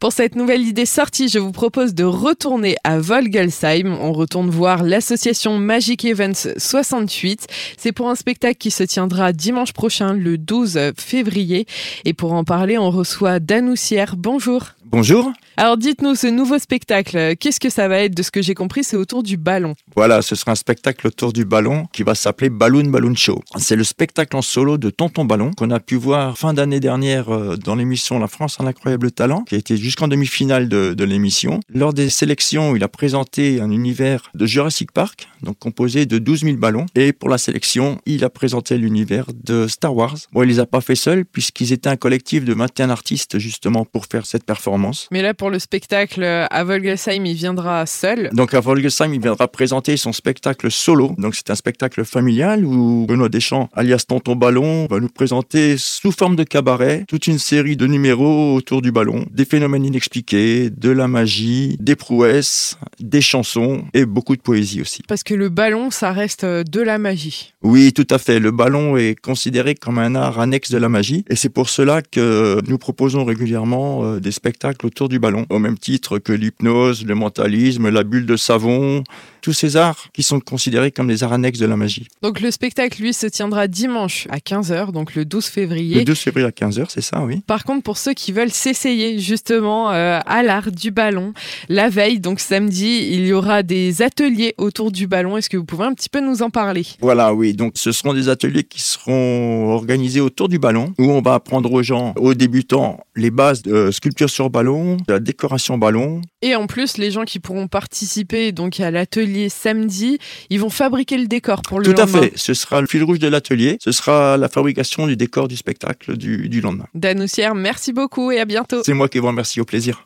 Pour cette nouvelle idée sortie, je vous propose de retourner à Volgelsheim. On retourne voir l'association Magic Events 68. C'est pour un spectacle qui se tiendra dimanche prochain, le 12 février. Et pour en parler, on reçoit Danoussière. Bonjour. Bonjour. Alors dites-nous, ce nouveau spectacle, qu'est-ce que ça va être? De ce que j'ai compris, c'est autour du ballon. Voilà, ce sera un spectacle autour du ballon qui va s'appeler Balloon Balloon Show. C'est le spectacle en solo de Tonton Ballon qu'on a pu voir fin d'année dernière euh, dans l'émission La France un incroyable talent, qui a été jusqu'en demi-finale de, de l'émission. Lors des sélections, il a présenté un univers de Jurassic Park, donc composé de 12 000 ballons. Et pour la sélection, il a présenté l'univers de Star Wars. Bon, il les a pas fait seuls puisqu'ils étaient un collectif de 21 artistes justement pour faire cette performance mais là, pour le spectacle à Volgesheim, il viendra seul. Donc à Volgesheim, il viendra présenter son spectacle solo. Donc c'est un spectacle familial où Benoît Deschamps, alias Tonton Ballon, va nous présenter sous forme de cabaret toute une série de numéros autour du ballon, des phénomènes inexpliqués, de la magie, des prouesses, des chansons et beaucoup de poésie aussi. Parce que le ballon, ça reste de la magie. Oui, tout à fait. Le ballon est considéré comme un art annexe de la magie et c'est pour cela que nous proposons régulièrement euh, des spectacles autour du ballon, au même titre que l'hypnose, le mentalisme, la bulle de savon, tous ces arts qui sont considérés comme des arts annexes de la magie. Donc le spectacle, lui, se tiendra dimanche à 15h, donc le 12 février. Le 12 février à 15h, c'est ça, oui. Par contre, pour ceux qui veulent s'essayer justement euh, à l'art du ballon, la veille, donc samedi, il y aura des ateliers autour du ballon. Est-ce que vous pouvez un petit peu nous en parler? Voilà, oui. Donc ce seront des ateliers qui seront organisés autour du ballon, où on va apprendre aux gens, aux débutants, les bases de sculpture sur ballon, de la décoration ballon. Et en plus, les gens qui pourront participer donc à l'atelier samedi, ils vont fabriquer le décor pour le Tout à fait. Ce sera le fil rouge de l'atelier. Ce sera la fabrication du décor du spectacle du, du lendemain. Danoussière, merci beaucoup et à bientôt. C'est moi qui vous remercie. Au plaisir.